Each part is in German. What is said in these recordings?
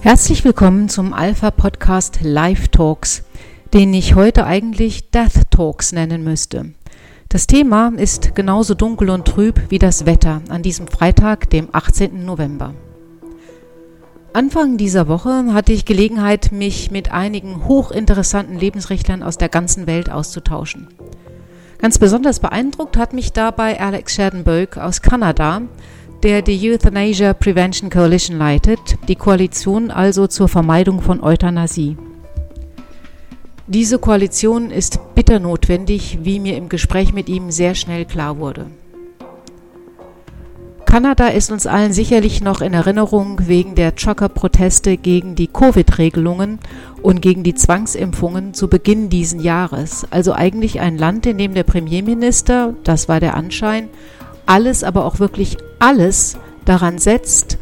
Herzlich willkommen zum Alpha Podcast Live Talks, den ich heute eigentlich Death Talks nennen müsste. Das Thema ist genauso dunkel und trüb wie das Wetter an diesem Freitag, dem 18. November. Anfang dieser Woche hatte ich Gelegenheit, mich mit einigen hochinteressanten Lebensrechtlern aus der ganzen Welt auszutauschen. Ganz besonders beeindruckt hat mich dabei Alex Scherdenberg aus Kanada, der die Euthanasia Prevention Coalition leitet, die Koalition also zur Vermeidung von Euthanasie. Diese Koalition ist bitter notwendig, wie mir im Gespräch mit ihm sehr schnell klar wurde. Kanada ist uns allen sicherlich noch in Erinnerung wegen der Trucker-Proteste gegen die Covid-Regelungen und gegen die Zwangsimpfungen zu Beginn diesen Jahres. Also eigentlich ein Land, in dem der Premierminister, das war der Anschein, alles, aber auch wirklich alles daran setzt,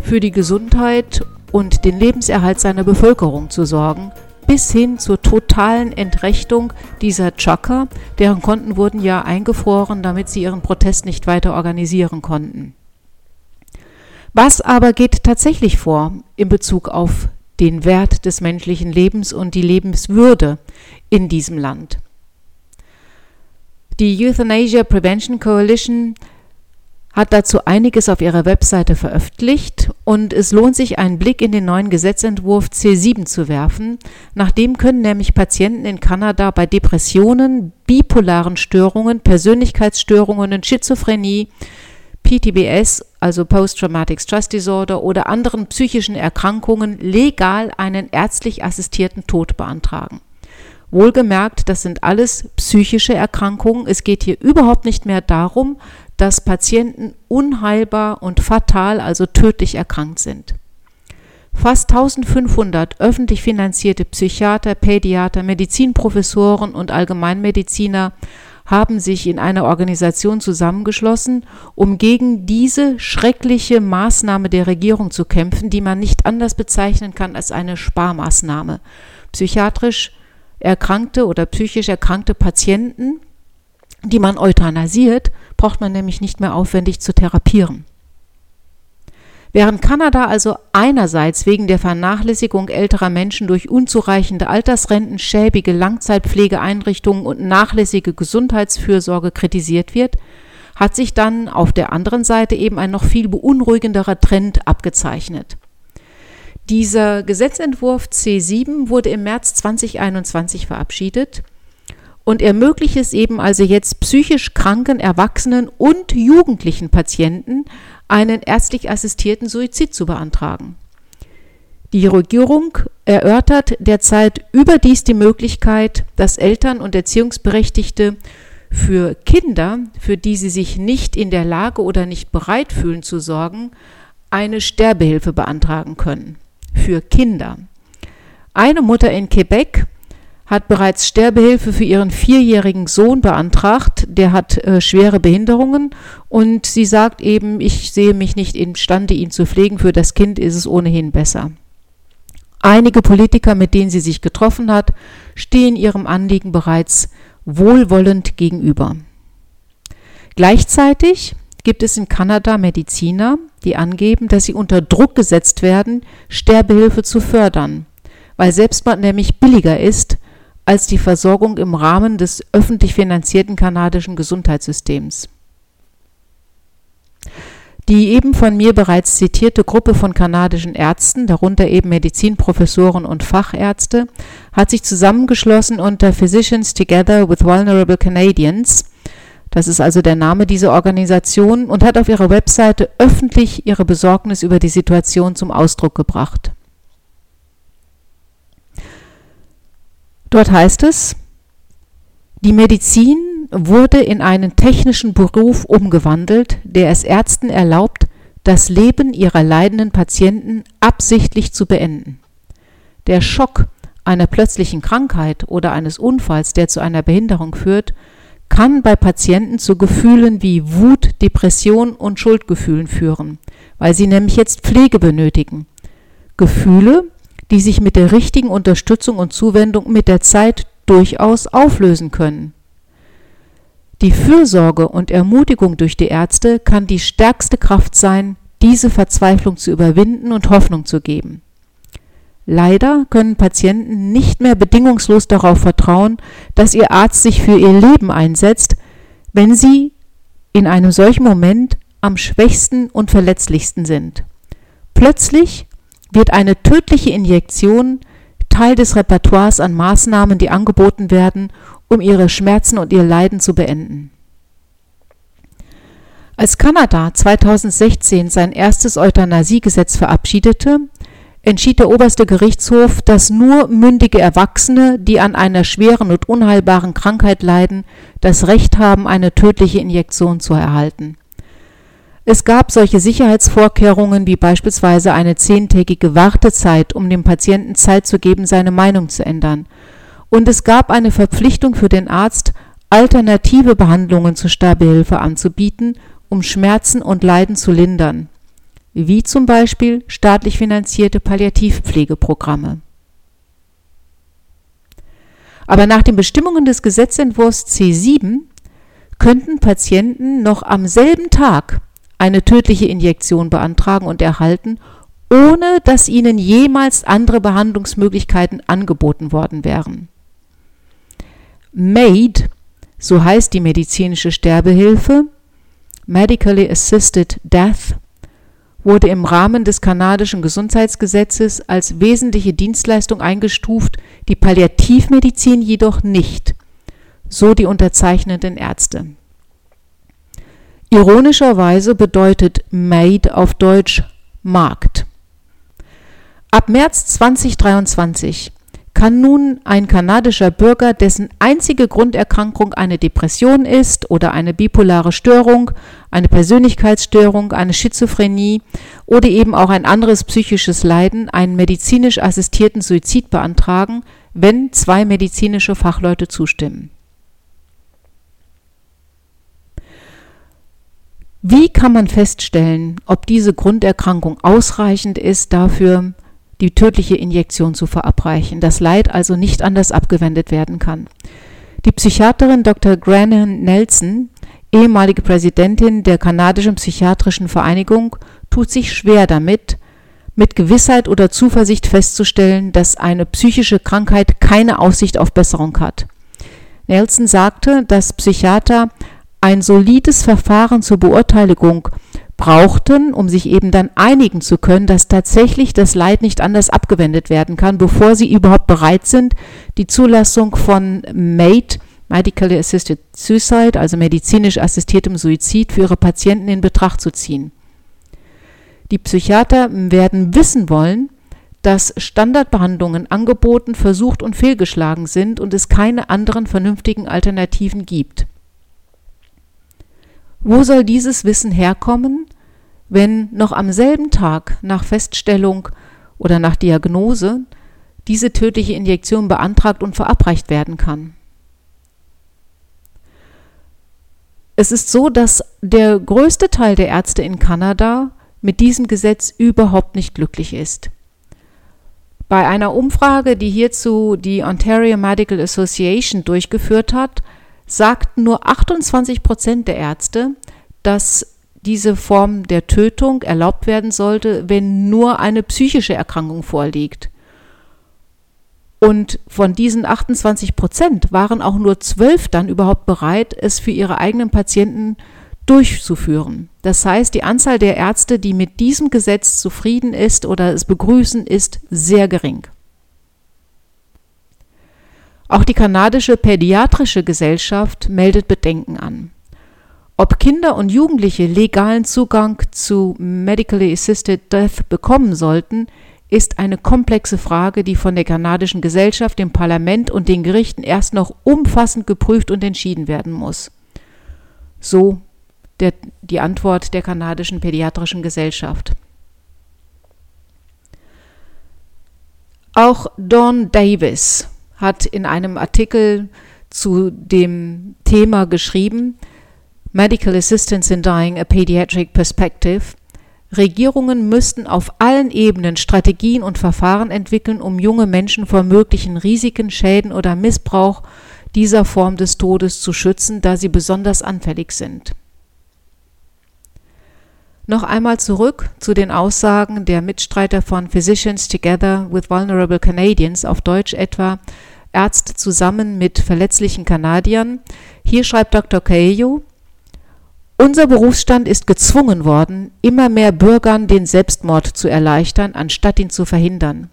für die Gesundheit und den Lebenserhalt seiner Bevölkerung zu sorgen, bis hin zur totalen Entrechtung dieser Trucker, deren Konten wurden ja eingefroren, damit sie ihren Protest nicht weiter organisieren konnten. Was aber geht tatsächlich vor in Bezug auf den Wert des menschlichen Lebens und die Lebenswürde in diesem Land? Die Euthanasia Prevention Coalition hat dazu einiges auf ihrer Webseite veröffentlicht und es lohnt sich, einen Blick in den neuen Gesetzentwurf C7 zu werfen. Nach dem können nämlich Patienten in Kanada bei Depressionen, bipolaren Störungen, Persönlichkeitsstörungen und Schizophrenie, PTBS, also Post-Traumatic Stress Disorder oder anderen psychischen Erkrankungen legal einen ärztlich assistierten Tod beantragen. Wohlgemerkt, das sind alles psychische Erkrankungen. Es geht hier überhaupt nicht mehr darum, dass Patienten unheilbar und fatal, also tödlich erkrankt sind. Fast 1500 öffentlich finanzierte Psychiater, Pädiater, Medizinprofessoren und Allgemeinmediziner haben sich in einer Organisation zusammengeschlossen, um gegen diese schreckliche Maßnahme der Regierung zu kämpfen, die man nicht anders bezeichnen kann als eine Sparmaßnahme. Psychiatrisch erkrankte oder psychisch erkrankte Patienten, die man euthanasiert, braucht man nämlich nicht mehr aufwendig zu therapieren. Während Kanada also einerseits wegen der Vernachlässigung älterer Menschen durch unzureichende Altersrenten, schäbige Langzeitpflegeeinrichtungen und nachlässige Gesundheitsfürsorge kritisiert wird, hat sich dann auf der anderen Seite eben ein noch viel beunruhigenderer Trend abgezeichnet. Dieser Gesetzentwurf C7 wurde im März 2021 verabschiedet und ermöglicht es eben also jetzt psychisch kranken Erwachsenen und jugendlichen Patienten einen ärztlich assistierten Suizid zu beantragen. Die Regierung erörtert derzeit überdies die Möglichkeit, dass Eltern und Erziehungsberechtigte für Kinder, für die sie sich nicht in der Lage oder nicht bereit fühlen zu sorgen, eine Sterbehilfe beantragen können. Für Kinder. Eine Mutter in Quebec hat bereits Sterbehilfe für ihren vierjährigen Sohn beantragt. Der hat äh, schwere Behinderungen und sie sagt eben, ich sehe mich nicht imstande, ihn zu pflegen. Für das Kind ist es ohnehin besser. Einige Politiker, mit denen sie sich getroffen hat, stehen ihrem Anliegen bereits wohlwollend gegenüber. Gleichzeitig gibt es in Kanada Mediziner, die angeben, dass sie unter Druck gesetzt werden, Sterbehilfe zu fördern, weil Selbstmord nämlich billiger ist als die Versorgung im Rahmen des öffentlich finanzierten kanadischen Gesundheitssystems. Die eben von mir bereits zitierte Gruppe von kanadischen Ärzten, darunter eben Medizinprofessoren und Fachärzte, hat sich zusammengeschlossen unter Physicians Together with Vulnerable Canadians. Das ist also der Name dieser Organisation und hat auf ihrer Webseite öffentlich ihre Besorgnis über die Situation zum Ausdruck gebracht. Dort heißt es, die Medizin wurde in einen technischen Beruf umgewandelt, der es Ärzten erlaubt, das Leben ihrer leidenden Patienten absichtlich zu beenden. Der Schock einer plötzlichen Krankheit oder eines Unfalls, der zu einer Behinderung führt, kann bei Patienten zu Gefühlen wie Wut, Depression und Schuldgefühlen führen, weil sie nämlich jetzt Pflege benötigen. Gefühle, die sich mit der richtigen Unterstützung und Zuwendung mit der Zeit durchaus auflösen können. Die Fürsorge und Ermutigung durch die Ärzte kann die stärkste Kraft sein, diese Verzweiflung zu überwinden und Hoffnung zu geben. Leider können Patienten nicht mehr bedingungslos darauf vertrauen, dass ihr Arzt sich für ihr Leben einsetzt, wenn sie in einem solchen Moment am schwächsten und verletzlichsten sind. Plötzlich wird eine tödliche Injektion Teil des Repertoires an Maßnahmen, die angeboten werden, um ihre Schmerzen und ihr Leiden zu beenden. Als Kanada 2016 sein erstes Euthanasiegesetz verabschiedete, entschied der oberste Gerichtshof, dass nur mündige Erwachsene, die an einer schweren und unheilbaren Krankheit leiden, das Recht haben, eine tödliche Injektion zu erhalten. Es gab solche Sicherheitsvorkehrungen wie beispielsweise eine zehntägige Wartezeit, um dem Patienten Zeit zu geben, seine Meinung zu ändern. Und es gab eine Verpflichtung für den Arzt, alternative Behandlungen zur Sterbehilfe anzubieten, um Schmerzen und Leiden zu lindern wie zum Beispiel staatlich finanzierte Palliativpflegeprogramme. Aber nach den Bestimmungen des Gesetzentwurfs C7 könnten Patienten noch am selben Tag eine tödliche Injektion beantragen und erhalten, ohne dass ihnen jemals andere Behandlungsmöglichkeiten angeboten worden wären. MAID, so heißt die medizinische Sterbehilfe, Medically Assisted Death, wurde im Rahmen des kanadischen Gesundheitsgesetzes als wesentliche Dienstleistung eingestuft, die Palliativmedizin jedoch nicht, so die unterzeichnenden Ärzte. Ironischerweise bedeutet Made auf Deutsch Markt. Ab März 2023 kann nun ein kanadischer Bürger, dessen einzige Grunderkrankung eine Depression ist oder eine bipolare Störung, eine Persönlichkeitsstörung, eine Schizophrenie oder eben auch ein anderes psychisches Leiden, einen medizinisch assistierten Suizid beantragen, wenn zwei medizinische Fachleute zustimmen. Wie kann man feststellen, ob diese Grunderkrankung ausreichend ist dafür, die tödliche Injektion zu verabreichen, das Leid also nicht anders abgewendet werden kann. Die Psychiaterin Dr. Granhan Nelson, ehemalige Präsidentin der kanadischen Psychiatrischen Vereinigung, tut sich schwer damit, mit Gewissheit oder Zuversicht festzustellen, dass eine psychische Krankheit keine Aussicht auf Besserung hat. Nelson sagte, dass Psychiater ein solides Verfahren zur Beurteilung brauchten, um sich eben dann einigen zu können, dass tatsächlich das Leid nicht anders abgewendet werden kann, bevor sie überhaupt bereit sind, die Zulassung von MAID, Medically Assisted Suicide, also medizinisch assistiertem Suizid, für ihre Patienten in Betracht zu ziehen. Die Psychiater werden wissen wollen, dass Standardbehandlungen angeboten, versucht und fehlgeschlagen sind und es keine anderen vernünftigen Alternativen gibt. Wo soll dieses Wissen herkommen, wenn noch am selben Tag nach Feststellung oder nach Diagnose diese tödliche Injektion beantragt und verabreicht werden kann? Es ist so, dass der größte Teil der Ärzte in Kanada mit diesem Gesetz überhaupt nicht glücklich ist. Bei einer Umfrage, die hierzu die Ontario Medical Association durchgeführt hat, sagten nur 28 Prozent der Ärzte, dass diese Form der Tötung erlaubt werden sollte, wenn nur eine psychische Erkrankung vorliegt. Und von diesen 28 Prozent waren auch nur zwölf dann überhaupt bereit, es für ihre eigenen Patienten durchzuführen. Das heißt, die Anzahl der Ärzte, die mit diesem Gesetz zufrieden ist oder es begrüßen, ist sehr gering. Auch die kanadische Pädiatrische Gesellschaft meldet Bedenken an. Ob Kinder und Jugendliche legalen Zugang zu Medically Assisted Death bekommen sollten, ist eine komplexe Frage, die von der kanadischen Gesellschaft, dem Parlament und den Gerichten erst noch umfassend geprüft und entschieden werden muss. So der, die Antwort der kanadischen Pädiatrischen Gesellschaft. Auch Dawn Davis hat in einem Artikel zu dem Thema geschrieben, Medical Assistance in Dying, a Pediatric Perspective. Regierungen müssten auf allen Ebenen Strategien und Verfahren entwickeln, um junge Menschen vor möglichen Risiken, Schäden oder Missbrauch dieser Form des Todes zu schützen, da sie besonders anfällig sind. Noch einmal zurück zu den Aussagen der Mitstreiter von Physicians Together with Vulnerable Canadians, auf Deutsch etwa Ärzte zusammen mit verletzlichen Kanadiern. Hier schreibt Dr. Caillo, unser Berufsstand ist gezwungen worden, immer mehr Bürgern den Selbstmord zu erleichtern, anstatt ihn zu verhindern.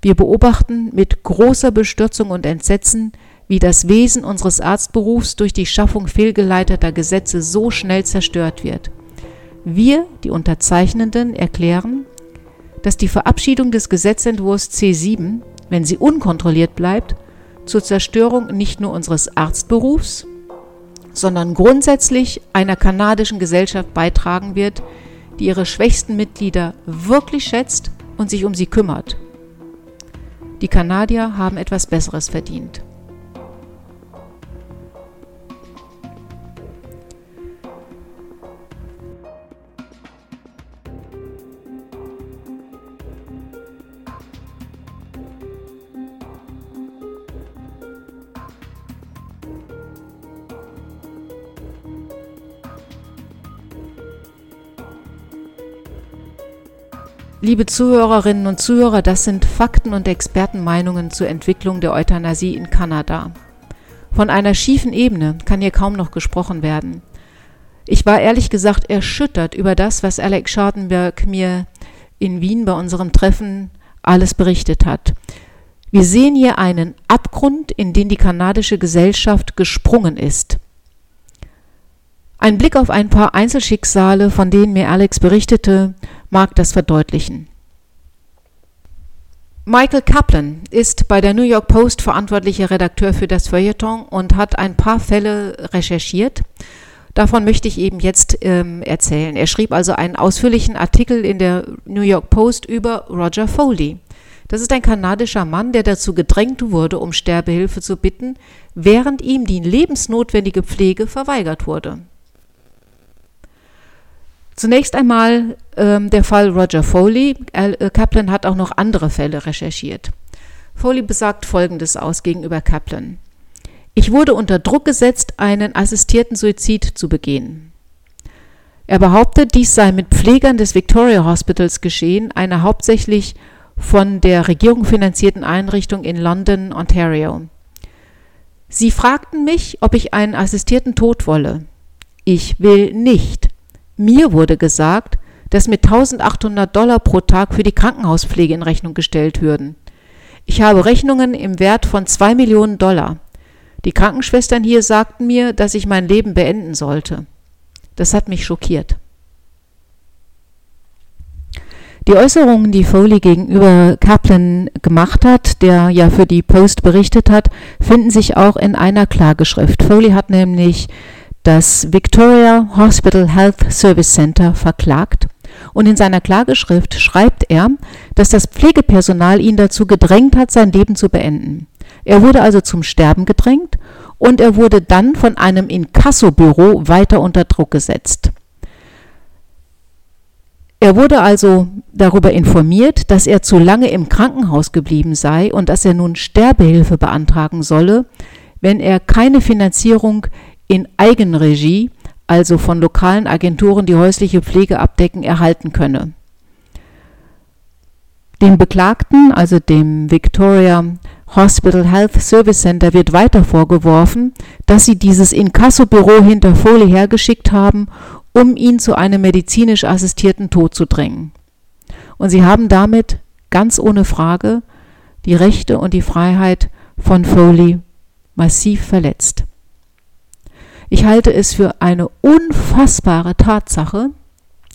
Wir beobachten mit großer Bestürzung und Entsetzen, wie das Wesen unseres Arztberufs durch die Schaffung fehlgeleiteter Gesetze so schnell zerstört wird. Wir, die Unterzeichnenden, erklären, dass die Verabschiedung des Gesetzentwurfs C7, wenn sie unkontrolliert bleibt, zur Zerstörung nicht nur unseres Arztberufs, sondern grundsätzlich einer kanadischen Gesellschaft beitragen wird, die ihre schwächsten Mitglieder wirklich schätzt und sich um sie kümmert. Die Kanadier haben etwas Besseres verdient. Liebe Zuhörerinnen und Zuhörer, das sind Fakten und Expertenmeinungen zur Entwicklung der Euthanasie in Kanada. Von einer schiefen Ebene kann hier kaum noch gesprochen werden. Ich war ehrlich gesagt erschüttert über das, was Alex Schardenberg mir in Wien bei unserem Treffen alles berichtet hat. Wir sehen hier einen Abgrund, in den die kanadische Gesellschaft gesprungen ist. Ein Blick auf ein paar Einzelschicksale, von denen mir Alex berichtete, mag das verdeutlichen. Michael Kaplan ist bei der New York Post verantwortlicher Redakteur für das Feuilleton und hat ein paar Fälle recherchiert. Davon möchte ich eben jetzt ähm, erzählen. Er schrieb also einen ausführlichen Artikel in der New York Post über Roger Foley. Das ist ein kanadischer Mann, der dazu gedrängt wurde, um Sterbehilfe zu bitten, während ihm die lebensnotwendige Pflege verweigert wurde. Zunächst einmal ähm, der Fall Roger Foley. Äh, Kaplan hat auch noch andere Fälle recherchiert. Foley besagt Folgendes aus gegenüber Kaplan. Ich wurde unter Druck gesetzt, einen assistierten Suizid zu begehen. Er behauptet, dies sei mit Pflegern des Victoria Hospitals geschehen, einer hauptsächlich von der Regierung finanzierten Einrichtung in London, Ontario. Sie fragten mich, ob ich einen assistierten Tod wolle. Ich will nicht, mir wurde gesagt, dass mir 1800 Dollar pro Tag für die Krankenhauspflege in Rechnung gestellt würden. Ich habe Rechnungen im Wert von zwei Millionen Dollar. Die Krankenschwestern hier sagten mir, dass ich mein Leben beenden sollte. Das hat mich schockiert. Die Äußerungen, die Foley gegenüber Kaplan gemacht hat, der ja für die Post berichtet hat, finden sich auch in einer Klageschrift. Foley hat nämlich das Victoria Hospital Health Service Center verklagt und in seiner Klageschrift schreibt er, dass das Pflegepersonal ihn dazu gedrängt hat, sein Leben zu beenden. Er wurde also zum Sterben gedrängt und er wurde dann von einem Inkassobüro weiter unter Druck gesetzt. Er wurde also darüber informiert, dass er zu lange im Krankenhaus geblieben sei und dass er nun Sterbehilfe beantragen solle, wenn er keine Finanzierung in Eigenregie, also von lokalen Agenturen, die häusliche Pflege abdecken, erhalten könne. Dem Beklagten, also dem Victoria Hospital Health Service Center, wird weiter vorgeworfen, dass sie dieses Inkassobüro hinter Folie hergeschickt haben, um ihn zu einem medizinisch assistierten Tod zu drängen. Und sie haben damit ganz ohne Frage die Rechte und die Freiheit von Foley massiv verletzt. Ich halte es für eine unfassbare Tatsache,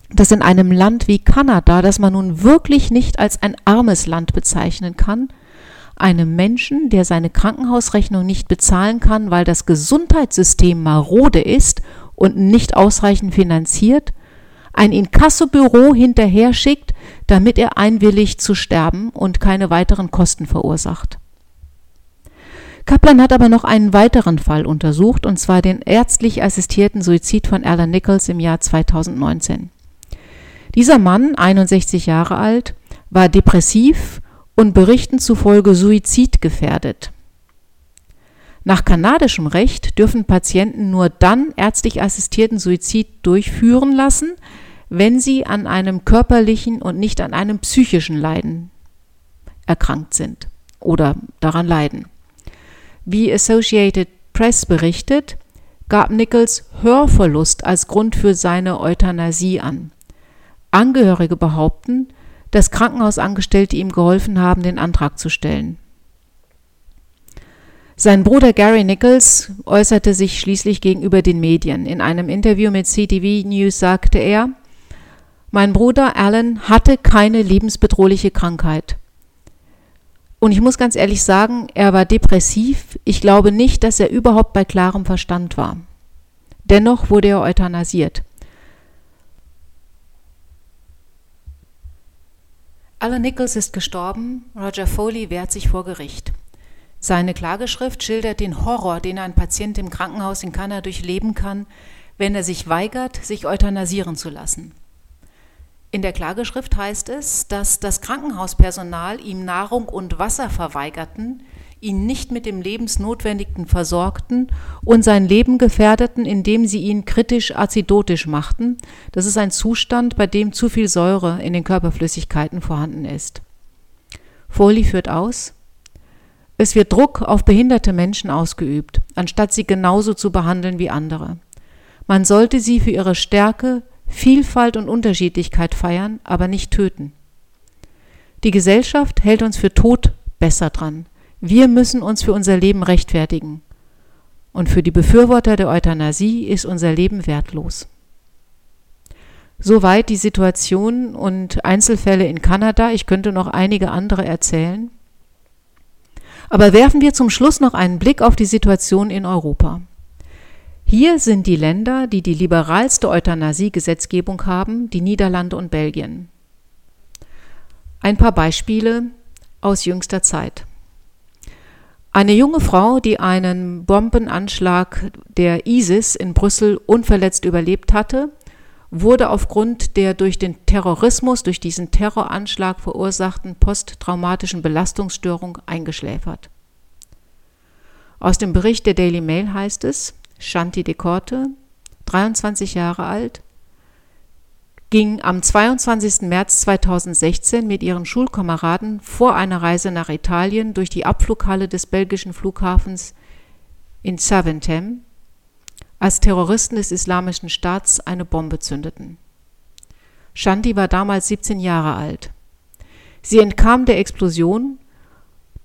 dass in einem Land wie Kanada, das man nun wirklich nicht als ein armes Land bezeichnen kann, einem Menschen, der seine Krankenhausrechnung nicht bezahlen kann, weil das Gesundheitssystem marode ist und nicht ausreichend finanziert, ein Inkassobüro hinterher schickt, damit er einwilligt zu sterben und keine weiteren Kosten verursacht. Kaplan hat aber noch einen weiteren Fall untersucht, und zwar den ärztlich assistierten Suizid von Alan Nichols im Jahr 2019. Dieser Mann, 61 Jahre alt, war depressiv und Berichten zufolge suizidgefährdet. Nach kanadischem Recht dürfen Patienten nur dann ärztlich assistierten Suizid durchführen lassen, wenn sie an einem körperlichen und nicht an einem psychischen Leiden erkrankt sind oder daran leiden. Wie Associated Press berichtet, gab Nichols Hörverlust als Grund für seine Euthanasie an. Angehörige behaupten, dass Krankenhausangestellte ihm geholfen haben, den Antrag zu stellen. Sein Bruder Gary Nichols äußerte sich schließlich gegenüber den Medien. In einem Interview mit CTV News sagte er, mein Bruder Alan hatte keine lebensbedrohliche Krankheit. Und ich muss ganz ehrlich sagen, er war depressiv. Ich glaube nicht, dass er überhaupt bei klarem Verstand war. Dennoch wurde er euthanasiert. Alan Nichols ist gestorben, Roger Foley wehrt sich vor Gericht. Seine Klageschrift schildert den Horror, den ein Patient im Krankenhaus in Kanada durchleben kann, wenn er sich weigert, sich euthanasieren zu lassen. In der Klageschrift heißt es, dass das Krankenhauspersonal ihm Nahrung und Wasser verweigerten, ihn nicht mit dem Lebensnotwendigen versorgten und sein Leben gefährdeten, indem sie ihn kritisch azidotisch machten. Das ist ein Zustand, bei dem zu viel Säure in den Körperflüssigkeiten vorhanden ist. Foley führt aus, es wird Druck auf behinderte Menschen ausgeübt, anstatt sie genauso zu behandeln wie andere. Man sollte sie für ihre Stärke, Vielfalt und Unterschiedlichkeit feiern, aber nicht töten. Die Gesellschaft hält uns für tot besser dran. Wir müssen uns für unser Leben rechtfertigen. Und für die Befürworter der Euthanasie ist unser Leben wertlos. Soweit die Situation und Einzelfälle in Kanada. Ich könnte noch einige andere erzählen. Aber werfen wir zum Schluss noch einen Blick auf die Situation in Europa. Hier sind die Länder, die die liberalste Euthanasie-Gesetzgebung haben, die Niederlande und Belgien. Ein paar Beispiele aus jüngster Zeit. Eine junge Frau, die einen Bombenanschlag der ISIS in Brüssel unverletzt überlebt hatte, wurde aufgrund der durch den Terrorismus, durch diesen Terroranschlag verursachten posttraumatischen Belastungsstörung eingeschläfert. Aus dem Bericht der Daily Mail heißt es, Shanti de Korte, 23 Jahre alt, ging am 22. März 2016 mit ihren Schulkameraden vor einer Reise nach Italien durch die Abflughalle des belgischen Flughafens in Zaventem, als Terroristen des Islamischen Staats eine Bombe zündeten. Shanti war damals 17 Jahre alt. Sie entkam der Explosion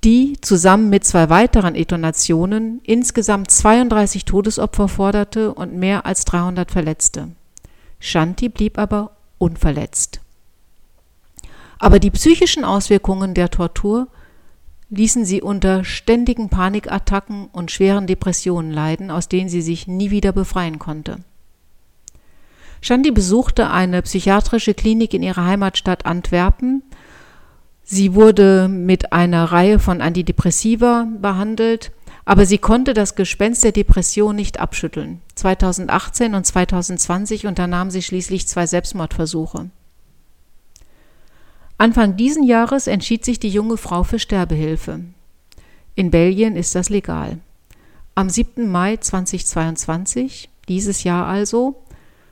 die zusammen mit zwei weiteren Detonationen insgesamt 32 Todesopfer forderte und mehr als 300 Verletzte. Shanti blieb aber unverletzt. Aber die psychischen Auswirkungen der Tortur ließen sie unter ständigen Panikattacken und schweren Depressionen leiden, aus denen sie sich nie wieder befreien konnte. Shanti besuchte eine psychiatrische Klinik in ihrer Heimatstadt Antwerpen, Sie wurde mit einer Reihe von Antidepressiva behandelt, aber sie konnte das Gespenst der Depression nicht abschütteln. 2018 und 2020 unternahm sie schließlich zwei Selbstmordversuche. Anfang diesen Jahres entschied sich die junge Frau für Sterbehilfe. In Belgien ist das legal. Am 7. Mai 2022, dieses Jahr also,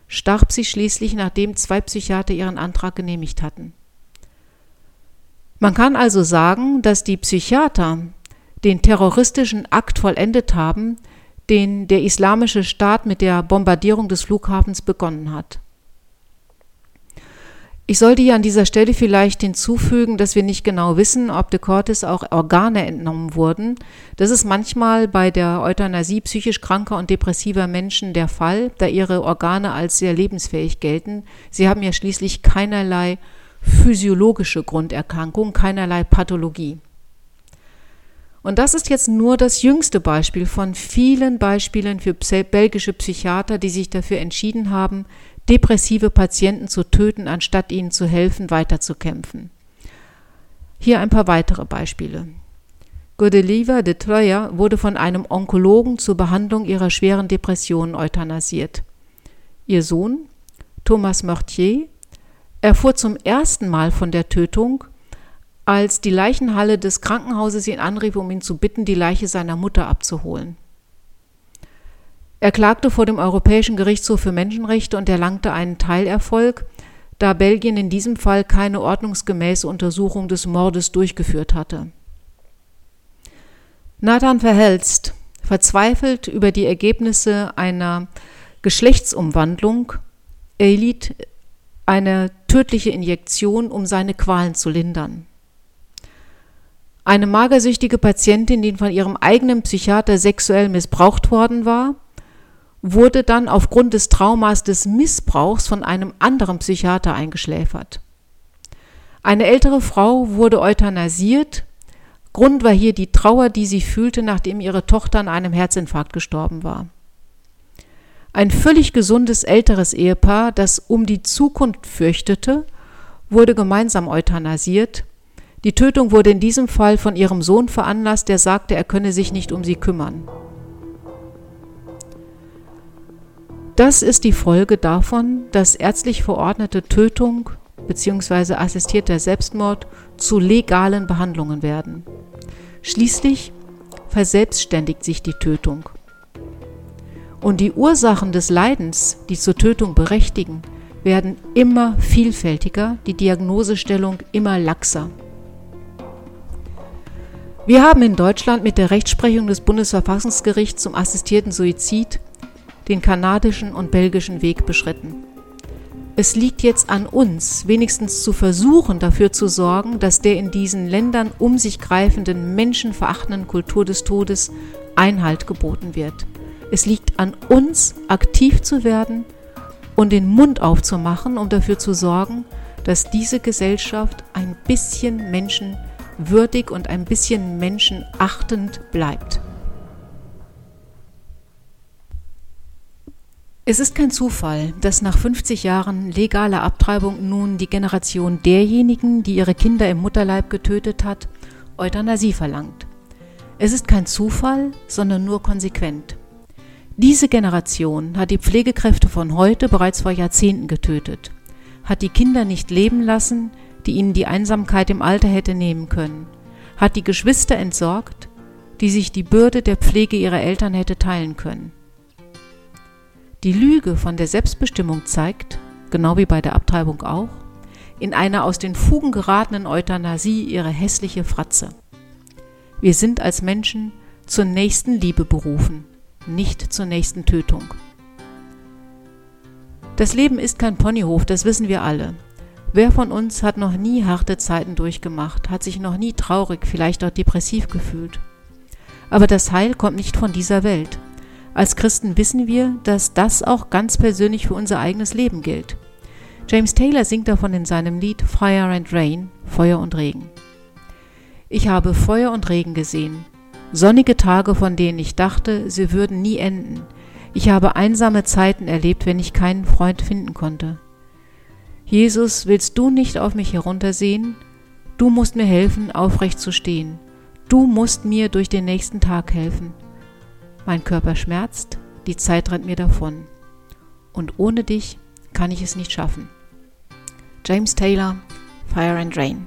starb sie schließlich, nachdem zwei Psychiater ihren Antrag genehmigt hatten. Man kann also sagen, dass die Psychiater den terroristischen Akt vollendet haben, den der islamische Staat mit der Bombardierung des Flughafens begonnen hat. Ich sollte hier an dieser Stelle vielleicht hinzufügen, dass wir nicht genau wissen, ob de Cortes auch Organe entnommen wurden. Das ist manchmal bei der Euthanasie psychisch kranker und depressiver Menschen der Fall, da ihre Organe als sehr lebensfähig gelten. Sie haben ja schließlich keinerlei physiologische Grunderkrankung, keinerlei Pathologie. Und das ist jetzt nur das jüngste Beispiel von vielen Beispielen für belgische Psychiater, die sich dafür entschieden haben, depressive Patienten zu töten, anstatt ihnen zu helfen, weiterzukämpfen. Hier ein paar weitere Beispiele. Godeliva de Troyer wurde von einem Onkologen zur Behandlung ihrer schweren Depressionen euthanasiert. Ihr Sohn, Thomas Mortier, erfuhr zum ersten Mal von der Tötung, als die Leichenhalle des Krankenhauses ihn anrief, um ihn zu bitten, die Leiche seiner Mutter abzuholen. Er klagte vor dem Europäischen Gerichtshof für Menschenrechte und erlangte einen Teilerfolg, da Belgien in diesem Fall keine ordnungsgemäße Untersuchung des Mordes durchgeführt hatte. Nathan Verhelst, verzweifelt über die Ergebnisse einer Geschlechtsumwandlung, erlitt eine tödliche Injektion, um seine Qualen zu lindern. Eine magersüchtige Patientin, die von ihrem eigenen Psychiater sexuell missbraucht worden war, wurde dann aufgrund des Traumas des Missbrauchs von einem anderen Psychiater eingeschläfert. Eine ältere Frau wurde euthanasiert. Grund war hier die Trauer, die sie fühlte, nachdem ihre Tochter an einem Herzinfarkt gestorben war. Ein völlig gesundes älteres Ehepaar, das um die Zukunft fürchtete, wurde gemeinsam euthanasiert. Die Tötung wurde in diesem Fall von ihrem Sohn veranlasst, der sagte, er könne sich nicht um sie kümmern. Das ist die Folge davon, dass ärztlich verordnete Tötung bzw. assistierter Selbstmord zu legalen Behandlungen werden. Schließlich verselbstständigt sich die Tötung. Und die Ursachen des Leidens, die zur Tötung berechtigen, werden immer vielfältiger, die Diagnosestellung immer laxer. Wir haben in Deutschland mit der Rechtsprechung des Bundesverfassungsgerichts zum assistierten Suizid den kanadischen und belgischen Weg beschritten. Es liegt jetzt an uns, wenigstens zu versuchen, dafür zu sorgen, dass der in diesen Ländern um sich greifenden, menschenverachtenden Kultur des Todes Einhalt geboten wird. Es liegt an uns, aktiv zu werden und den Mund aufzumachen, um dafür zu sorgen, dass diese Gesellschaft ein bisschen menschenwürdig und ein bisschen menschenachtend bleibt. Es ist kein Zufall, dass nach 50 Jahren legaler Abtreibung nun die Generation derjenigen, die ihre Kinder im Mutterleib getötet hat, Euthanasie verlangt. Es ist kein Zufall, sondern nur konsequent. Diese Generation hat die Pflegekräfte von heute bereits vor Jahrzehnten getötet, hat die Kinder nicht leben lassen, die ihnen die Einsamkeit im Alter hätte nehmen können, hat die Geschwister entsorgt, die sich die Bürde der Pflege ihrer Eltern hätte teilen können. Die Lüge von der Selbstbestimmung zeigt, genau wie bei der Abtreibung auch, in einer aus den Fugen geratenen Euthanasie ihre hässliche Fratze. Wir sind als Menschen zur nächsten Liebe berufen, nicht zur nächsten Tötung. Das Leben ist kein Ponyhof, das wissen wir alle. Wer von uns hat noch nie harte Zeiten durchgemacht, hat sich noch nie traurig, vielleicht auch depressiv gefühlt? Aber das Heil kommt nicht von dieser Welt. Als Christen wissen wir, dass das auch ganz persönlich für unser eigenes Leben gilt. James Taylor singt davon in seinem Lied Fire and Rain, Feuer und Regen. Ich habe Feuer und Regen gesehen, Sonnige Tage, von denen ich dachte, sie würden nie enden. Ich habe einsame Zeiten erlebt, wenn ich keinen Freund finden konnte. Jesus, willst du nicht auf mich heruntersehen? Du musst mir helfen, aufrecht zu stehen. Du musst mir durch den nächsten Tag helfen. Mein Körper schmerzt, die Zeit rennt mir davon. Und ohne dich kann ich es nicht schaffen. James Taylor, Fire and Rain.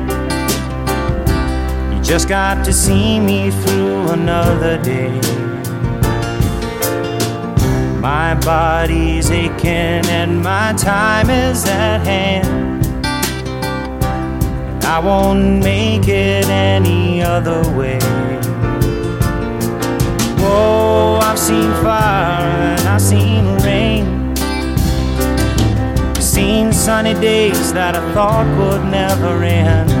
Just got to see me through another day. My body's aching and my time is at hand. I won't make it any other way. Whoa, I've seen fire and I've seen rain. Seen sunny days that I thought would never end.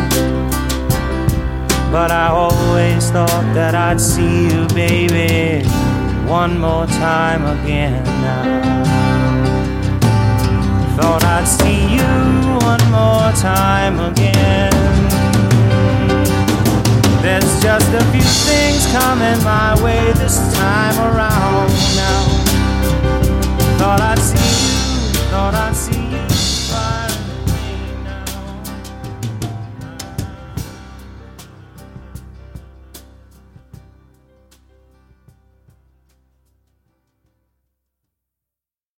But I always thought that I'd see you, baby, one more time again now. Thought I'd see you one more time again. There's just a few things coming my way this time around now. Thought I'd see you, thought I'd see you.